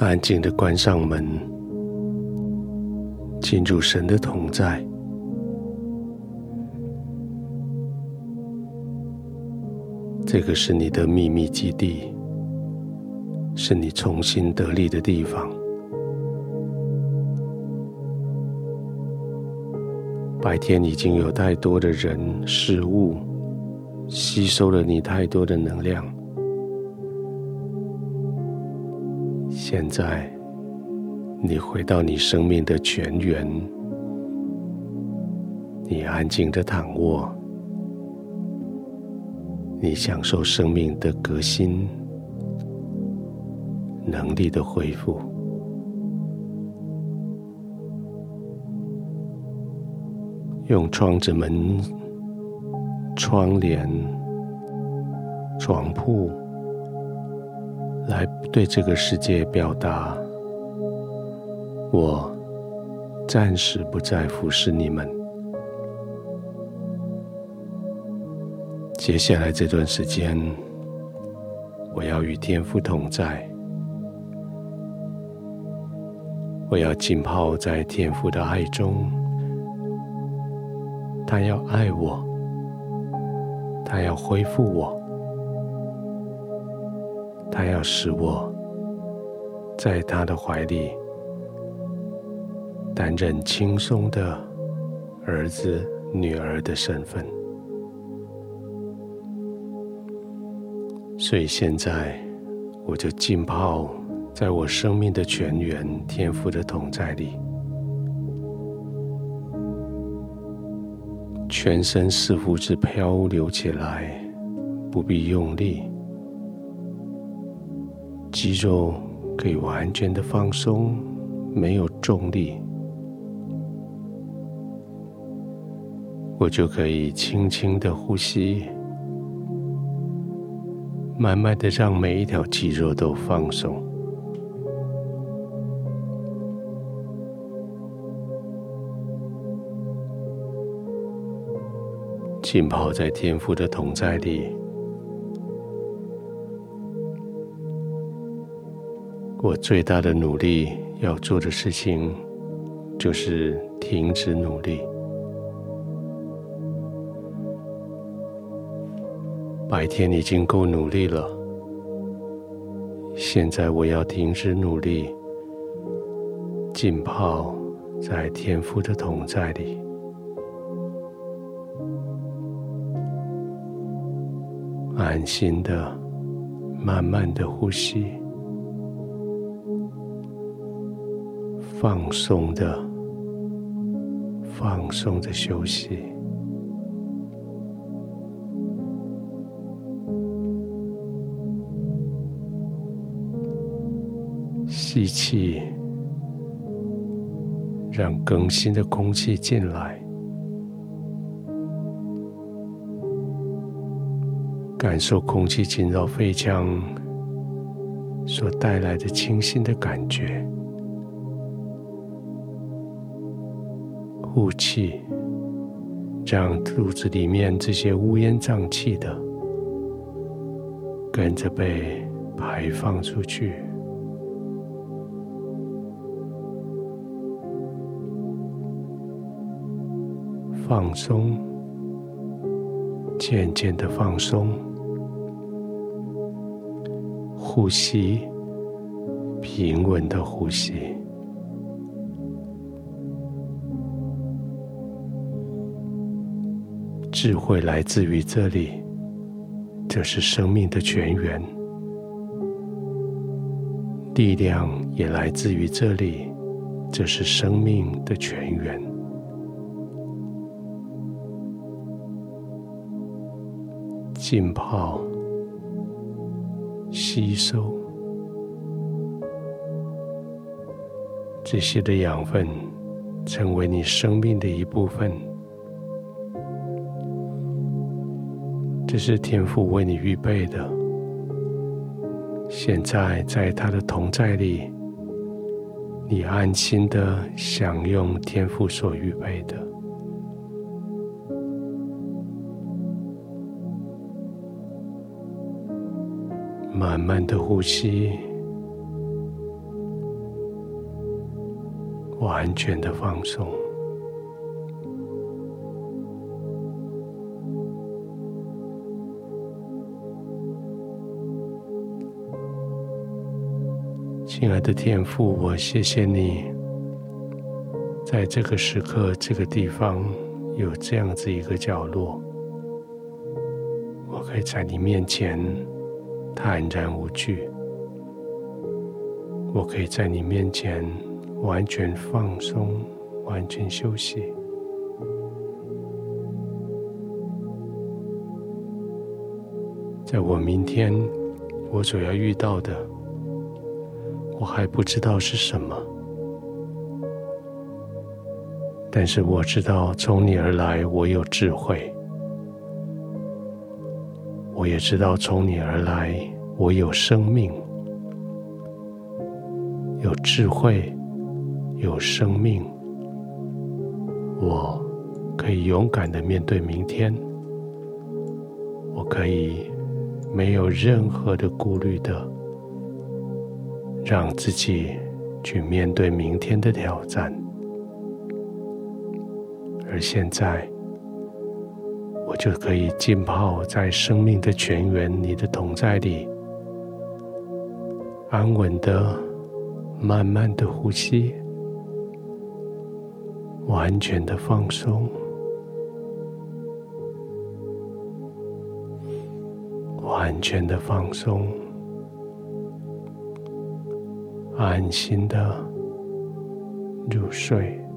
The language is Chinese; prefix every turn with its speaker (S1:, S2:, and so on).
S1: 安静的关上门，进入神的同在。这个是你的秘密基地，是你重新得力的地方。白天已经有太多的人事物吸收了你太多的能量。现在，你回到你生命的泉源，你安静的躺卧，你享受生命的革新，能力的恢复。用窗子、门、窗帘、床铺。来对这个世界表达，我暂时不再服侍你们。接下来这段时间，我要与天父同在，我要浸泡在天父的爱中。他要爱我，他要恢复我。他要使我在他的怀里担任轻松的儿子、女儿的身份，所以现在我就浸泡在我生命的泉源天父的同在里，全身似乎是漂流起来，不必用力。肌肉可以完全的放松，没有重力，我就可以轻轻的呼吸，慢慢的让每一条肌肉都放松，浸泡在天赋的同在里。我最大的努力要做的事情，就是停止努力。白天已经够努力了，现在我要停止努力，浸泡在天父的同在里，安心的、慢慢的呼吸。放松的，放松的休息，吸气，让更新的空气进来，感受空气进入肺腔所带来的清新的感觉。呼气，让肚子里面这些乌烟瘴气的跟着被排放出去，放松，渐渐的放松，呼吸，平稳的呼吸。智慧来自于这里，这是生命的泉源；力量也来自于这里，这是生命的泉源。浸泡、吸收这些的养分，成为你生命的一部分。这是天父为你预备的。现在在他的同在里，你安心的享用天父所预备的。慢慢的呼吸，完全的放松。亲爱的天父，我谢谢你，在这个时刻、这个地方有这样子一个角落，我可以在你面前坦然无惧，我可以在你面前完全放松、完全休息。在我明天我所要遇到的。我还不知道是什么，但是我知道从你而来，我有智慧；我也知道从你而来，我有生命，有智慧，有生命。我可以勇敢的面对明天，我可以没有任何的顾虑的。让自己去面对明天的挑战，而现在，我就可以浸泡在生命的泉源，你的同在里，安稳的、慢慢的呼吸，完全的放松，完全的放松。安心的入睡。